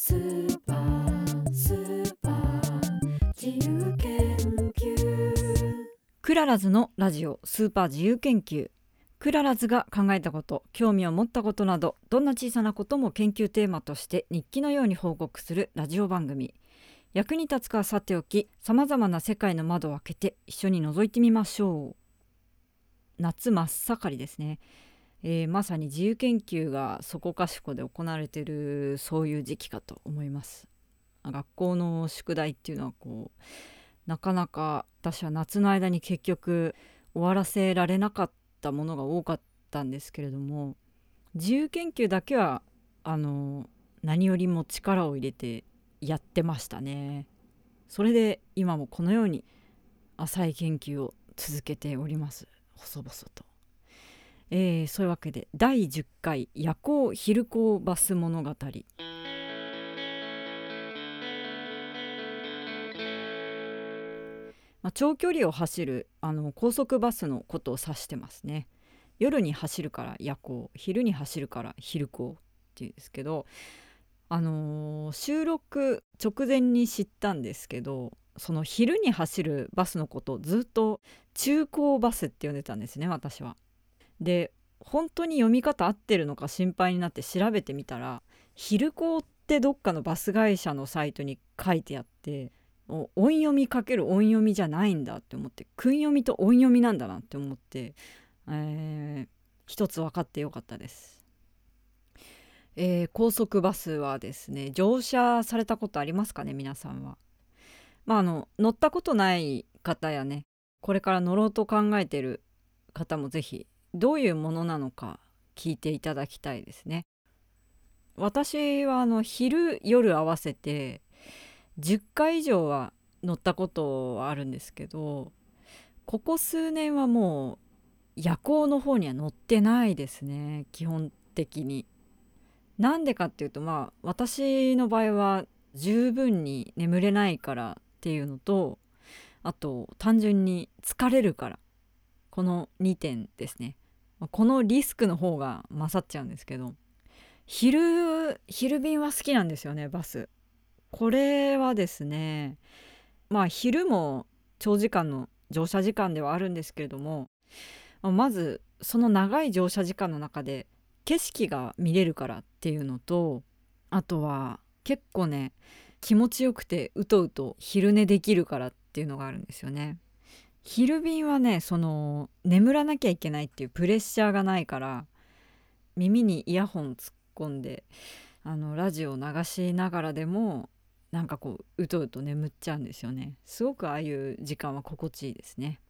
スーパースーパー自由研究。クララズのラジオスーパー自由研究。クララズが考えたこと興味を持ったことなどどんな小さなことも研究テーマとして日記のように報告するラジオ番組。役に立つかはさておきさまざまな世界の窓を開けて一緒に覗いてみましょう。夏真っ盛りですね、えーまさに自由研究がそこかしこで行われているそういう時期かと思います学校の宿題っていうのはこうなかなか私は夏の間に結局終わらせられなかったものが多かったんですけれども自由研究だけはあの何よりも力を入れてやってましたね。それで今もこのように浅い研究を続けております細々と。えーそういうわけで第10回夜行昼行バス物語まあ、長距離を走るあの高速バスのことを指してますね夜に走るから夜行昼に走るから昼行っていうんですけどあのー収録直前に知ったんですけどその昼に走るバスのことをずっと中高バスって呼んでたんですね私は。で本当に読み方合ってるのか心配になって調べてみたら「昼行」ってどっかのバス会社のサイトに書いてあって音読みかける音読みじゃないんだって思って訓読みと音読みなんだなって思って、えー一つ分かってよかったです。えー高速バスはですね乗車されたことありますかね皆さんは。まああの乗ったことない方やねこれから乗ろうと考えてる方もぜひどういうものなのか聞いていただきたいですね。私はあの昼夜合わせて10回以上は乗ったことはあるんですけどここ数年はもう夜行の方には乗ってないですね基本的に。なんでかっていうとまあ私の場合は十分に眠れないからっていうのとあと単純に疲れるからこの2点ですね。このリスクの方が勝っちゃうんですけど昼昼便は好きなんですよねバス。これはですねまあ昼も長時間の乗車時間ではあるんですけれどもまずその長い乗車時間の中で景色が見れるからっていうのとあとは結構ね気持ちよくてうとうと昼寝できるからっていうのがあるんですよね。昼便はねその眠らなきゃいけないっていうプレッシャーがないから耳にイヤホン突っ込んであのラジオを流しながらでもなんかこううとうと眠っちゃうんですよね。すごくああいう時間は心地いいですね。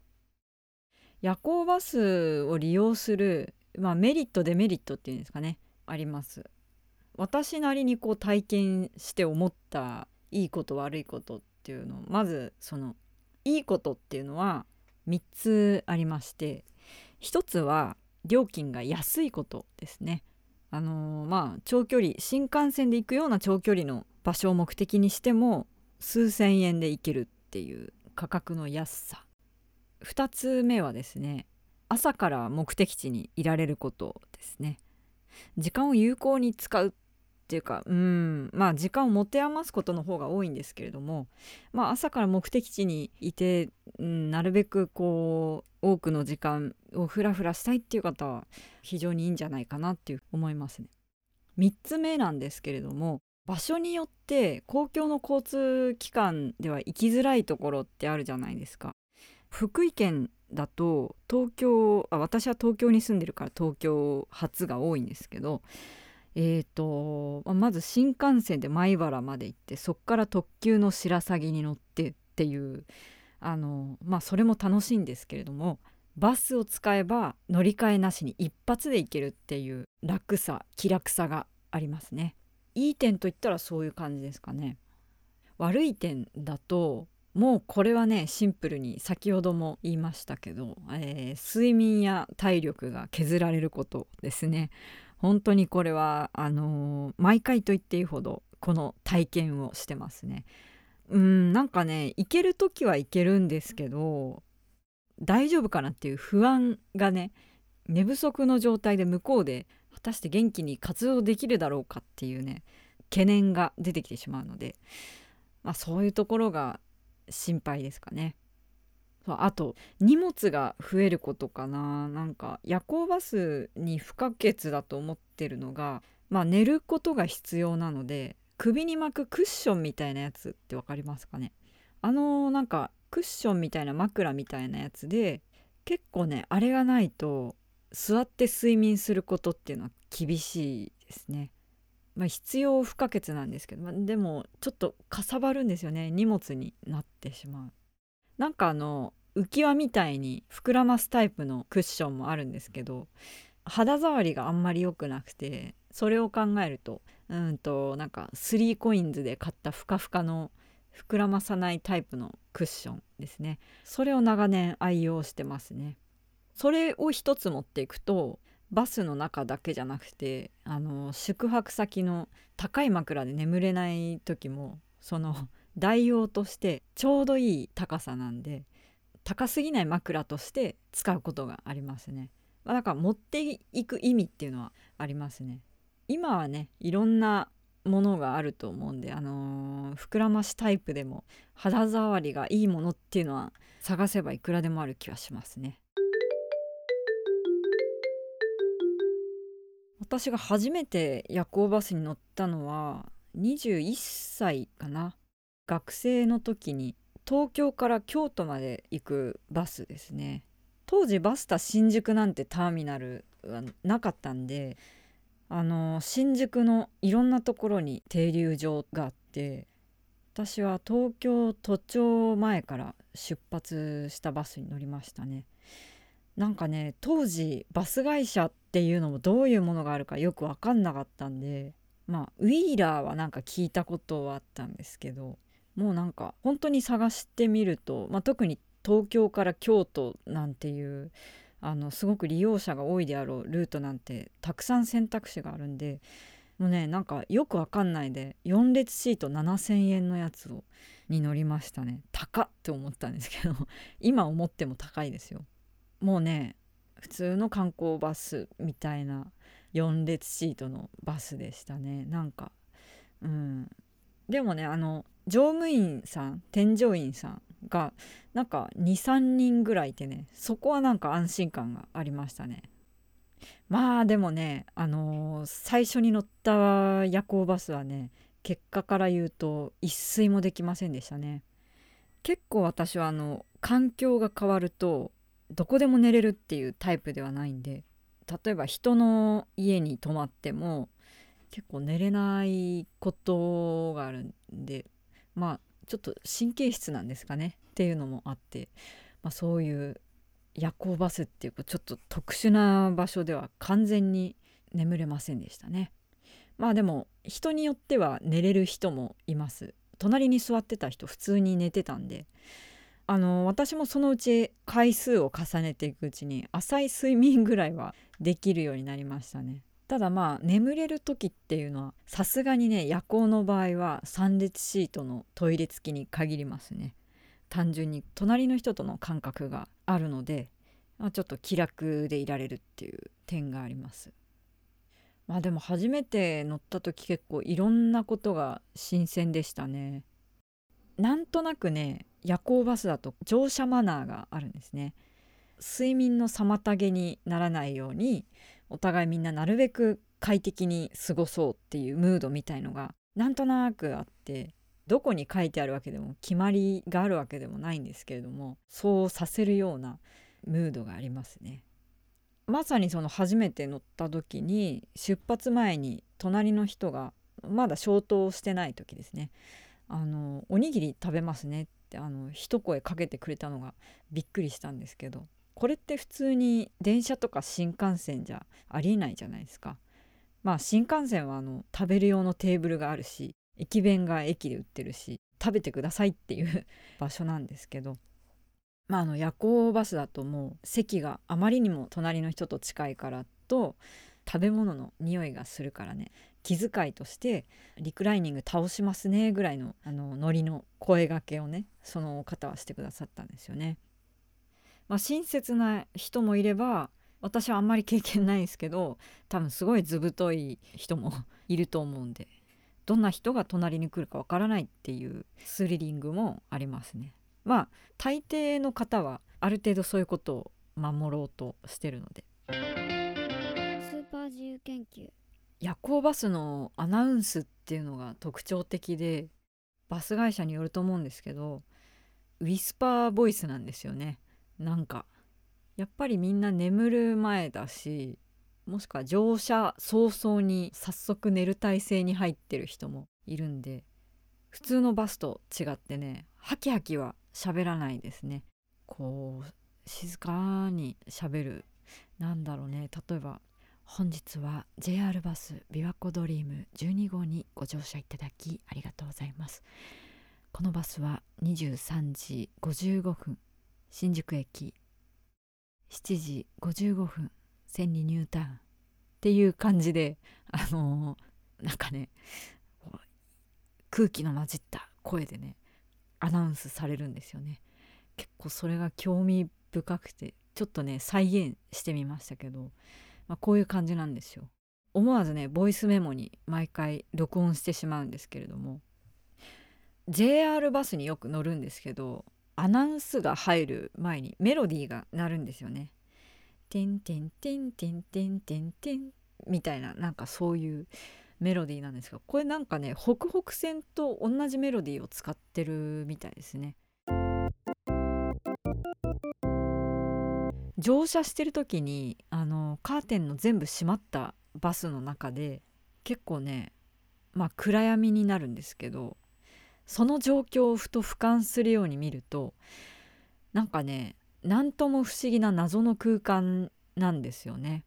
夜行バスを利用する、まあ、メリットデメリットっていうんですかね。あります。私なりにこう体験して思ったいいこと悪いことっていうのをまずそのいいことっていうのは3つありまして1つは料金が安いことですね。あのーまあ長距離新幹線で行くような長距離の場所を目的にしても数千円で行けるっていう価格の安さ。2つ目はですね朝から目的地にいられることですね。時間を有効に使うっていうかうんまあ時間を持て余すことの方が多いんですけれどもまあ朝から目的地にいて、うん、なるべくこう多くの時間をフラフラしたいっていう方は非常にいいんじゃないかなっていう思いますね。3つ目なんですけれども場所によって公共の交通機関では行きづらいところってあるじゃないですか。福井県だと東京あ私は東京に住んでるから東京発が多いんですけどえーとまず新幹線で米原まで行ってそっから特急の白鷺に乗ってっていうあのまあそれも楽しいんですけれどもバスを使えば乗り換えなしに一発で行けるっていう楽さ気楽さがありますね。いい点といったらそういう感じですかね。悪い点だともうこれはねシンプルに先ほども言いましたけど、えー睡眠や体力が削られることですね。本当にこれはあのー毎回と言っていいほどこの体験をしてますね。うんなんかね行ける時は行けるんですけど大丈夫かなっていう不安がね寝不足の状態で向こうで果たして元気に活動できるだろうかっていうね懸念が出てきてしまうので、まあ、そういうところが心配ですかね。あと荷物が増えることかななんか夜行バスに不可欠だと思ってるのが、まあ、寝ることが必要なので首に巻くクッションみたいなやつって分かりますかねあのなんかクッションみたいな枕みたいなやつで結構ねあれがないと座って睡眠することっていうのは厳しいですね。まあ、必要不可欠なんですけど、まあ、でもちょっとかさばるんですよね荷物になってしまう。なんかあの浮き輪みたいに膨らますタイプのクッションもあるんですけど肌触りがあんまり良くなくてそれを考えるとうんとなんか 3COINS で買ったふかふかの膨らまさないタイプのクッションですね。それを長年愛用してますね。それを一つ持っていくとバスの中だけじゃなくてあの宿泊先の高い枕で眠れない時もその代用としてちょうどいい高さなんで高すぎない枕として使うことがありますね、まあ、だから持っていく意味っていうのはありますね。今はねいろんなものがあると思うんで、あのー、膨らましタイプでも肌触りがいいものっていうのは探せばいくらでもある気はしますね。私が初めて夜行バスに乗ったのは21歳かな。学生の時に東京から京都まで行くバスですね。当時バスタ新宿なんてターミナルはなかったんであの新宿のいろんなところに停留場があって私は東京都庁前から出発したバスに乗りましたね。なんかね当時バス会社っていうのもどういうものがあるかよく分かんなかったんでまあウィーラーはなんか聞いたことはあったんですけどもうなんか本当に探してみると、まあ、特に東京から京都なんていうあのすごく利用者が多いであろうルートなんてたくさん選択肢があるんでもうねなんかよくわかんないで4列シート7,000円のやつをに乗りましたね。高って思ったんですけど今思っても高いですよ。もうね普通の観光バスみたいな4列シートのバスでしたね。なんかうん。でもねあの乗務員さん添乗員さんがなんか23人ぐらいいてねそこはなんか安心感がありましたね。まあでもねあのー、最初に乗った夜行バスはね結果から言うと一睡もできませんでしたね。結構私はあの環境が変わるとどこでも寝れるっていうタイプではないんで例えば人の家に泊まっても結構寝れないことがあるんでまあちょっと神経質なんですかねっていうのもあって、まあ、そういう夜行バスっていうかちょっと特殊な場所では完全に眠れませんでしたね。まあでも人によっては寝れる人もいます。隣に座ってた人普通に寝てたんであの私もそのうち回数を重ねていくうちに浅い睡眠ぐらいはできるようになりましたね。ただまあ眠れる時っていうのはさすがにね夜行の場合は3列シートのトイレ付きに限りますね。単純に隣の人との感覚があるので、まあ、ちょっと気楽でいられるっていう点があります。まあでも初めて乗った時結構いろんなことが新鮮でしたね。なんとなくね夜行バスだと乗車マナーがあるんですね。睡眠の妨げにならないようにお互いみんななるべく快適に過ごそうっていうムードみたいのがなんとなくあってどこに書いてあるわけでも決まりがあるわけでもないんですけれどもそうさせるようなムードがありますね。まさにその初めて乗った時に出発前に隣の人がまだ消灯してない時ですねあのおにぎり食べますねってあの一声かけてくれたのがびっくりしたんですけどこれって普通に電車とか新幹線じゃありえないじゃないですか。まあ新幹線はあの食べる用のテーブルがあるし駅弁が駅で売ってるし食べてくださいっていう場所なんですけどまああの夜行バスだともう席があまりにも隣の人と近いからと食べ物の匂いがするからね気遣いとしてリクライニング倒しますねぐらいのあのノリの声がけをねその方はしてくださったんですよね。まあ、親切な人もいれば私はあんまり経験ないですけど多分すごい図太い人も いると思うんでどんな人が隣に来るかわからないっていうスリリングもありますね。まあ大抵の方はある程度そういうことを守ろうとしてるので。スーパー自由研究。夜行バスのアナウンスっていうのが特徴的でバス会社によると思うんですけどウィスパーボイスなんですよねなんかやっぱりみんな眠る前だしもしくは乗車早々に早速寝る体勢に入ってる人もいるんで普通のバスと違ってねハキハキは喋らないですね。こう静かに喋るなんだろうね例えば本日は JR バス琵琶湖ドリーム12号にご乗車いただきありがとうございます。このバスは23時55分新宿駅。7時55分千里ニュータウン。っていう感じであのーなんかね空気の混じった声でねアナウンスされるんですよね。結構それが興味深くてちょっとね再現してみましたけど、まあ、こういう感じなんですよ。思わずねボイスメモに毎回録音してしまうんですけれども JR バスによく乗るんですけどアナウンスが入る前にメロディーが鳴るんですよね。てんてんてんてんてんてんてんみたいななんかそういうメロディーなんですがこれなんかね北北線と同じメロディーを使ってるみたいですね。乗車してる時にあのカーテンの全部閉まったバスの中で結構ねまあ暗闇になるんですけどその状況をふと俯瞰するように見るとなんかね何とも不思議な謎の空間なんですよね。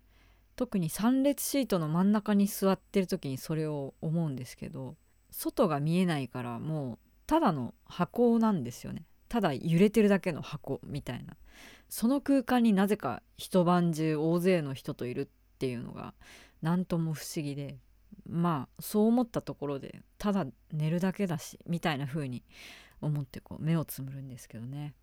特に3列シートの真ん中に座ってる時にそれを思うんですけど外が見えないからもうただの箱なんですよね。ただ揺れてるだけの箱みたいな。その空間になぜか一晩中大勢の人といるっていうのが何とも不思議で。まあそう思ったところでただ寝るだけだしみたいな風に思ってこう目をつむるんですけどね。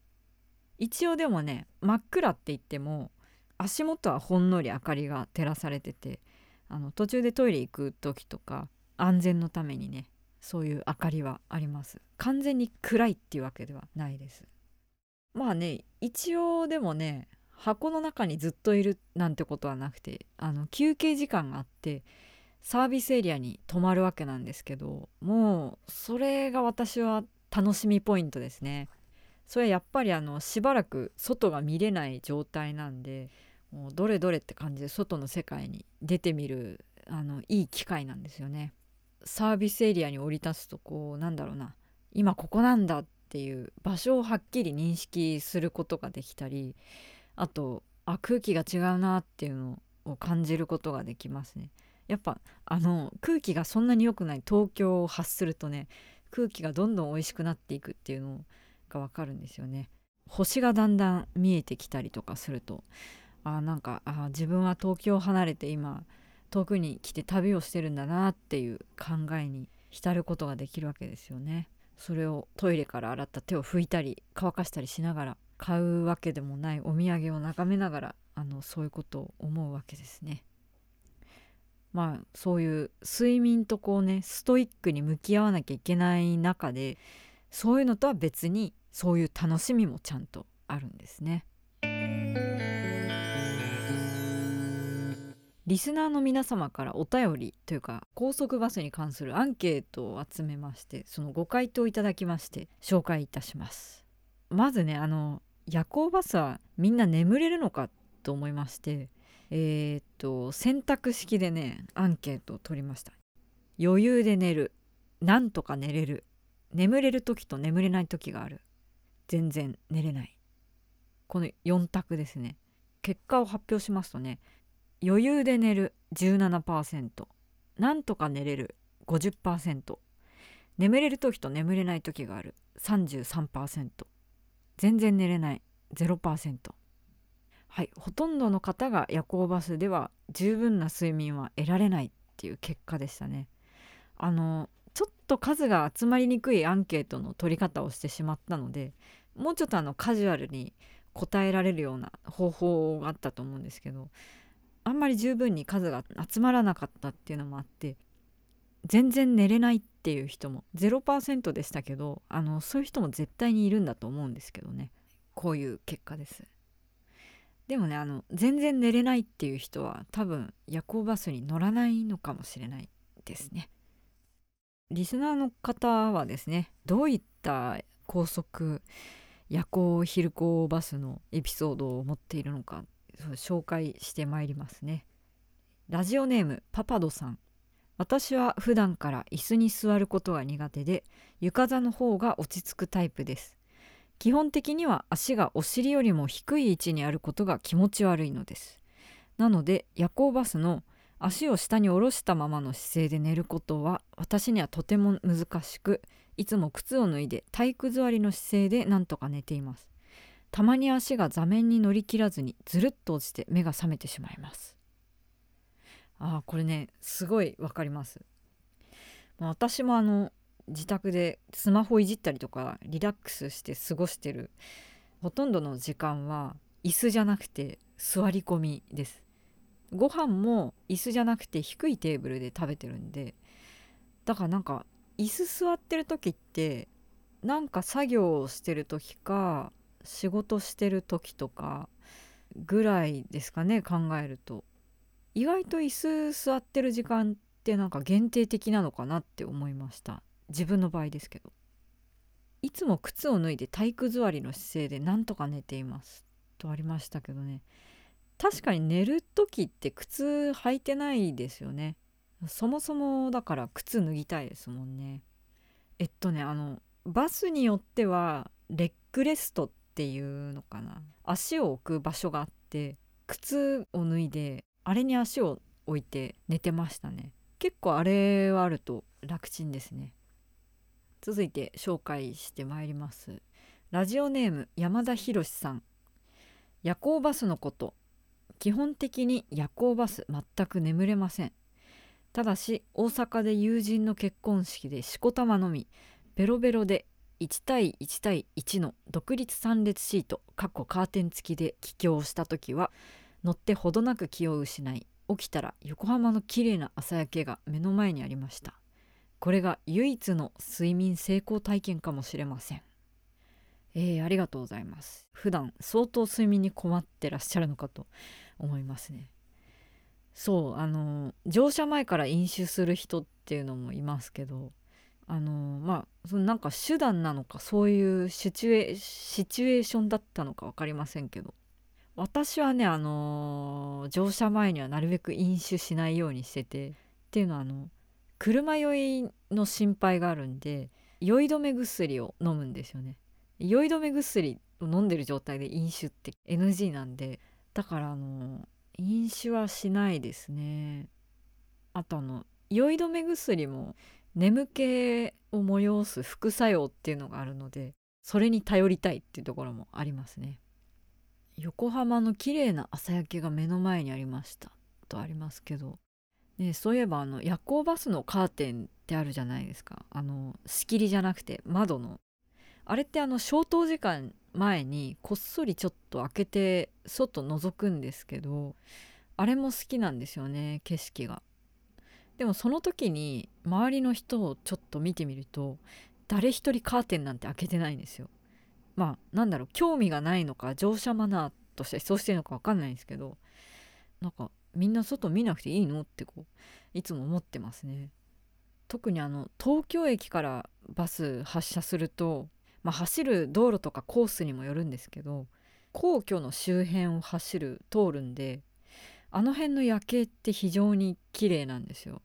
一応でもね真っ暗って言っても足元はほんのり明かりが照らされててあの途中でトイレ行く時とか安全のためにねそういう明かりはあります。完全に暗いっていうわけではないです。まあね一応でもね箱の中にずっといるなんてことはなくてあの休憩時間があってサービスエリアに泊まるわけなんですけどもうそれが私は楽しみポイントですねそれやっぱりあのしばらく外が見れない状態なんでもうどれどれって感じで外の世界に出てみるあのいい機会なんですよね。サービスエリアに降り立つとこうなんだろうな今ここなんだっていう場所をはっきり認識することができたりあとあ空気が違うなっていうのを感じることができますね。やっぱあの空気がそんなに良くない東京を発するとね空気がどんどん美味しくなっていくっていうのがわかるんですよね。星がだんだん見えてきたりとかするとあなんかあ自分は東京を離れて今遠くに来て旅をしてるんだなっていう考えに浸ることができるわけですよね。それをトイレから洗った手を拭いたり乾かしたりしながら買うわけでもないお土産を眺めながらあのそういうことを思うわけですね。まあそういう睡眠とこうねストイックに向き合わなきゃいけない中でそういうのとは別にそういう楽しみもちゃんとあるんですね。リスナーの皆様からお便りというか高速バスに関するアンケートを集めましてそのご回答いただきまして紹介いたしますまずねあの夜行バスはみんな眠れるのかと思いましてえー、と選択式でねアンケートを取りました。余裕で寝る。なんとか寝れる。眠れる時と眠れない時がある。全然寝れない。この4択ですね。結果を発表しますとね余裕で寝る。17%なんとか寝れる。50%眠れる時と眠れない時がある。33%全然寝れない。0%はいほとんどの方が夜行バスでは十分な睡眠は得られないっていう結果でしたね。あのちょっと数が集まりにくいアンケートの取り方をしてしまったのでもうちょっとあのカジュアルに答えられるような方法があったと思うんですけどあんまり十分に数が集まらなかったっていうのもあって全然寝れないっていう人も0%でしたけどあのそういう人も絶対にいるんだと思うんですけどね。こういう結果です。でもねあの全然寝れないっていう人は多分夜行バスに乗らないのかもしれないですね。リスナーの方はですねどういった高速夜行昼行バスのエピソードを持っているのか紹介してまいりますね。ラジオネームパパドさん。私は普段から椅子に座ることが苦手で床座の方が落ち着くタイプです。基本的には足がお尻よりも低い位置にあることが気持ち悪いのです。なので夜行バスの足を下に下ろしたままの姿勢で寝ることは私にはとても難しくいつも靴を脱いで体育座りの姿勢でなんとか寝ています。たまに足が座面に乗り切らずにずるっと落ちて目が覚めてしまいます。あーこれねすごいわかります。私もあの自宅でスマホいじったりとかリラックスして過ごしてるほとんどの時間は椅子じゃなくて座り込みです。ご飯も椅子じゃなくて低いテーブルで食べてるんでだからなんか椅子座ってる時ってなんか作業をしてる時か仕事してる時とかぐらいですかね考えると。意外と椅子座ってる時間ってなんか限定的なのかなって思いました。自分の場合ですけど。いつも靴を脱いで体育座りの姿勢でなんとか寝ていますとありましたけどね。確かに寝る時って靴履いてないですよね。そもそもだから靴脱ぎたいですもんね。えっとねあのバスによってはレッグレストっていうのかな。足を置く場所があって靴を脱いであれに足を置いて寝てましたね。結構あれはあると楽ちんですね。続いて紹介してまいります。ラジオネーム山田博さん。夜行バスのこと。基本的に夜行バス全く眠れません。ただし大阪で友人の結婚式でしこたまのみベロベロで1対1対1の独立3列シートかっこカーテン付きで帰郷した時は乗ってほどなく気を失い起きたら横浜の綺麗な朝焼けが目の前にありました。これが唯一の睡眠成功体験かもしれません。えー、ありがとうございます。普段相当睡眠に困ってらっしゃるのかと思いますね。そうあの乗車前から飲酒する人っていうのもいますけどあのまあそのなんか手段なのかそういうシチュエシチュエーションだったのか分かりませんけど。私はねあの乗車前にはなるべく飲酒しないようにしててっていうのはあの車酔いの心配があるんで酔い止め薬を飲むんですよね。酔い止め薬を飲んでる状態で飲酒って NG なんで。だからあの飲酒はしないですね。あとあの酔い止め薬も眠気を催す副作用っていうのがあるのでそれに頼りたいっていうところもありますね。横浜の綺麗な朝焼けが目の前にありましたとありますけど、ね、そういえばあの夜行バスのカーテンってあるじゃないですかあの仕切りじゃなくて窓のあれってあの消灯時間前にこっそりちょっと開けて外覗くんですけどあれも好きなんですよね景色が。でもその時に周りの人をちょっと見てみると誰一人カーテンなんて開けてないんですよ。まあなんだろう興味がないのか乗車マナーとしてそうしてるのか分かんないんですけどなんかみんな外見なくていいの？ってこういつも思ってますね。特にあの東京駅からバス発車するとまあ、走る道路とかコースにもよるんですけど皇居の周辺を走る通るんであの辺の夜景って非常に綺麗なんですよ。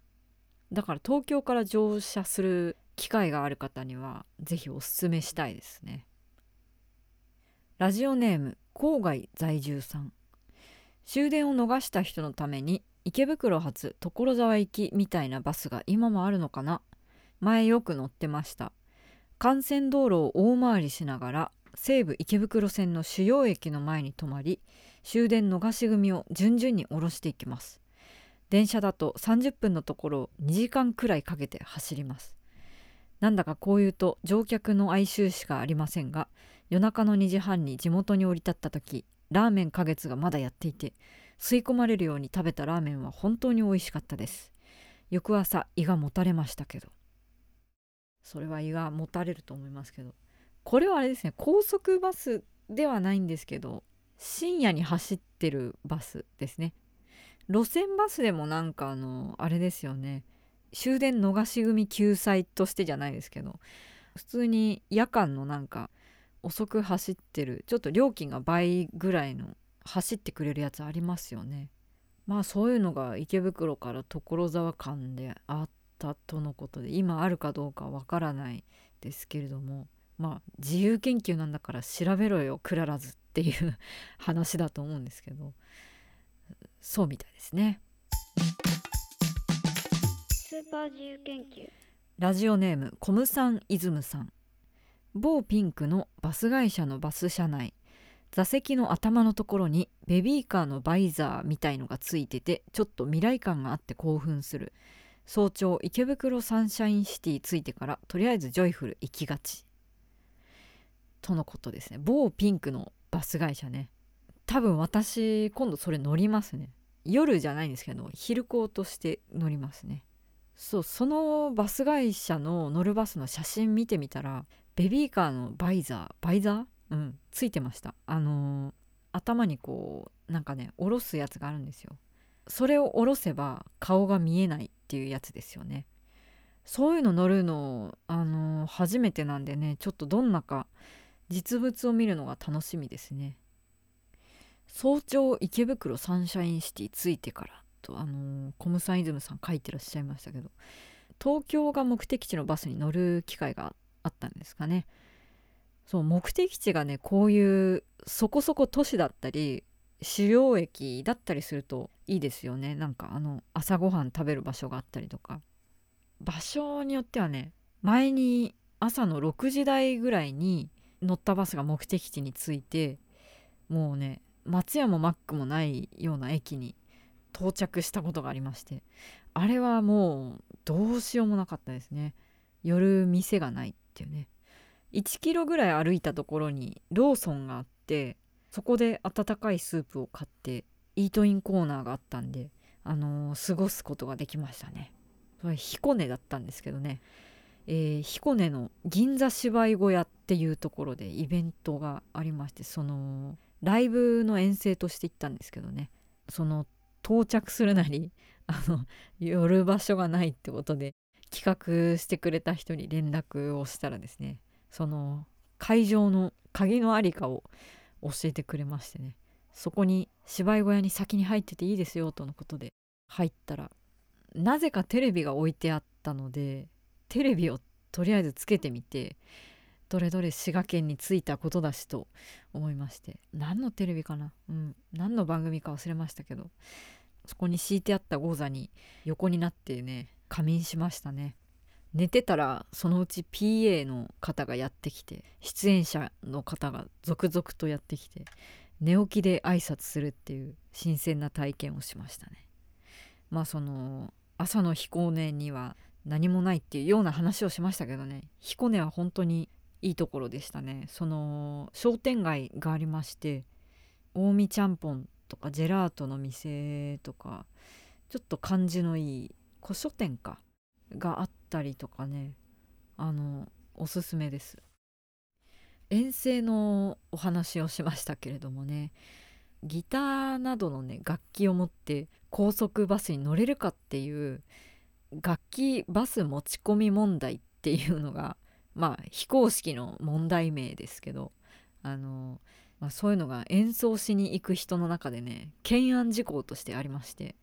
だから東京から乗車する機会がある方には是非おすすめしたいですね。ラジオネーム郊外在住さん。終電を逃した人のために池袋発所沢行きみたいなバスが今もあるのかな？前よく乗ってました。幹線道路を大回りしながら西武池袋線の主要駅の前に止まり終電逃し組を順々に下ろしていきます。電車だと30分のところを2時間くらいかけて走ります。なんだかこう言うと乗客の哀愁しかありませんが夜中の2時半に地元に降り立った時ラーメン花月がまだやっていて吸い込まれるように食べたラーメンは本当に美味しかったです。翌朝胃がもたれましたけど。それは胃がもたれると思いますけど。これはあれですね高速バスではないんですけど深夜に走ってるバスですね。路線バスでもなんかあのあれですよね。終電逃し組救済としてじゃないですけど普通に夜間のなんか遅く走ってる。ちょっと料金が倍ぐらいの走ってくれるやつありますよね。まあそういうのが池袋から所沢間であったとのことで今あるかどうかわからないですけれどもまあ自由研究なんだから調べろよクララズっていう 話だと思うんですけどそうみたいですね。スーパー自由研究。ラジオネームコムさんイズムさん某ピンクのバス会社のバス車内座席の頭のところにベビーカーのバイザーみたいのがついててちょっと未来感があって興奮する。早朝池袋サンシャインシティついてからとりあえずジョイフル行きがち。とのことですね。某ピンクのバス会社ね。多分私今度それ乗りますね。夜じゃないんですけど昼行として乗りますね。そうそのバス会社の乗るバスの写真見てみたらベビーカーのバイザーバイザー？うん。ついてました。あのー頭にこうなんかね下ろすやつがあるんですよ。それを下ろせば顔が見えないっていうやつですよね。そういうの乗るのあのー初めてなんでねちょっとどんなか実物を見るのが楽しみですね。早朝池袋サンシャインシティ着いてからとあのーコムサイズムさん書いてらっしゃいましたけど東京が目的地のバスに乗る機会があったんですかね。そう目的地がねこういうそこそこ都市だったり主要駅だったりするといいですよね。なんかあの朝ごはん食べる場所があったりとか。場所によってはね前に朝の6時台ぐらいに乗ったバスが目的地に着いてもうね松屋もマックもないような駅に到着したことがありましてあれはもうどうしようもなかったですね。夜店がない。っていうね。1キロぐらい歩いたところにローソンがあってそこで温かいスープを買ってイートインコーナーがあったんであのー過ごすことができましたね。それ彦根だったんですけどね。えー彦根の銀座芝居小屋っていうところでイベントがありましてそのライブの遠征として行ったんですけどね。その到着するなりあの寄る場所がないってことで企画してくれた人に連絡をしたらですねその会場の鍵のありかを教えてくれましてねそこに芝居小屋に先に入ってていいですよとのことで入ったらなぜかテレビが置いてあったのでテレビをとりあえずつけてみてどれどれ滋賀県に着いたことだしと思いまして何のテレビかなうん何の番組か忘れましたけどそこに敷いてあったゴザに横になってね仮眠しましたね。寝てたらそのうち PA の方がやってきて出演者の方が続々とやってきて寝起きで挨拶するっていう新鮮な体験をしましたね。まあその朝の彦根には何もないっていうような話をしましたけどね。彦根は本当にいいところでしたね。その商店街がありまして近江ちゃんぽんとかジェラートの店とかちょっと感じのいい古書店か？があったりとかね。あのおすすめです。遠征のお話をしましたけれどもね。ギターなどのね楽器を持って高速バスに乗れるかっていう楽器バス持ち込み問題っていうのがまあ非公式の問題名ですけどあの、まあ、そういうのが演奏しに行く人の中でね懸案事項としてありまして。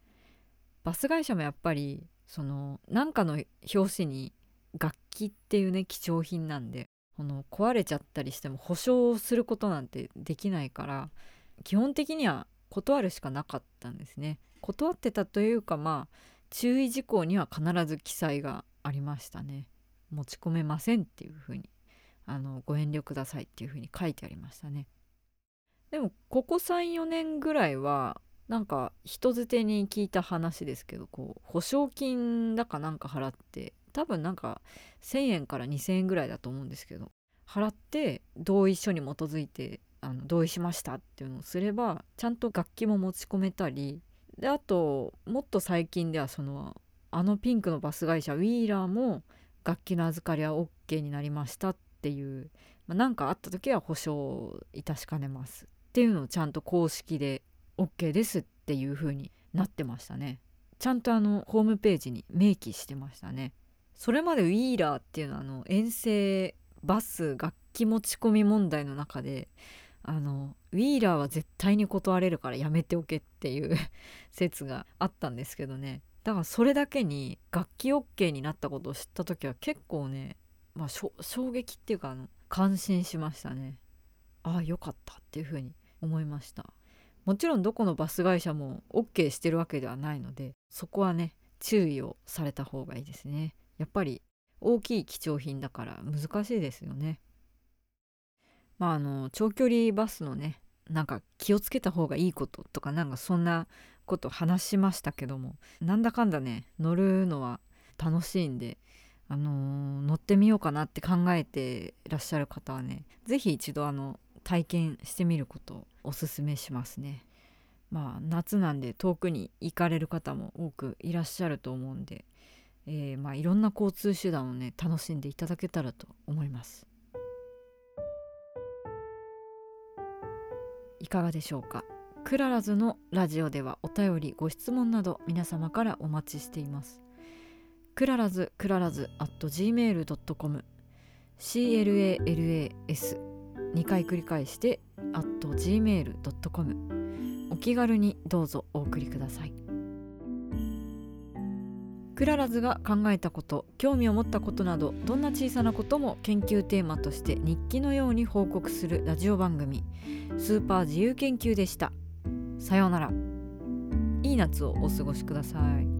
バス会社もやっぱりそのなんかの表紙に楽器っていうね貴重品なんでこの壊れちゃったりしても保証することなんてできないから基本的には断るしかなかったんですね。断ってたというかまあ注意事項には必ず記載がありましたね。持ち込めませんっていうふうにあのご遠慮くださいっていうふうに書いてありましたね。でもここ34年ぐらいはなんか人づてに聞いた話ですけどこう保証金だかなんか払って多分なんか1,000円から2,000円ぐらいだと思うんですけど払って同意書に基づいてあの同意しましたっていうのをすればちゃんと楽器も持ち込めたりであともっと最近ではそのあのピンクのバス会社ウィーラーも楽器の預かりは OK になりましたっていう何、まあ、かあった時は保証いたしかねますっていうのをちゃんと公式で OK ですっていう風になってましたね。ちゃんとあのホームページに明記してましたね。それまでウィーラーっていうのはあの遠征バス楽器持ち込み問題の中であのウィーラーは絶対に断れるからやめておけっていう 説があったんですけどね。だからそれだけに楽器 OK になったことを知った時は結構ね、まあ、衝撃っていうかあの感心しましたね。ああよかったっていうふうに思いました。もちろんどこのバス会社も OK してるわけではないのでそこはね注意をされた方がいいですね。やっぱり大きい貴重品だから難しいですよね。まああの長距離バスのねなんか気をつけた方がいいこととかなんかそんなこと話しましたけどもなんだかんだね乗るのは楽しいんであのー、乗ってみようかなって考えてらっしゃる方はね是非一度あの体験してみることをおすすめしますね。まあ夏なんで遠くに行かれる方も多くいらっしゃると思うんで、えー、まあいろんな交通手段をね楽しんでいただけたらと思います。いかがでしょうか？クララズのラジオではお便りご質問など皆様からお待ちしていますクララズクララズ at gmail.comclas 2回繰り返して at gmail.com お気軽にどうぞお送りください。クララズが考えたこと興味を持ったことなどどんな小さなことも研究テーマとして日記のように報告するラジオ番組スーパー自由研究でした。さようなら。いい夏をお過ごしください。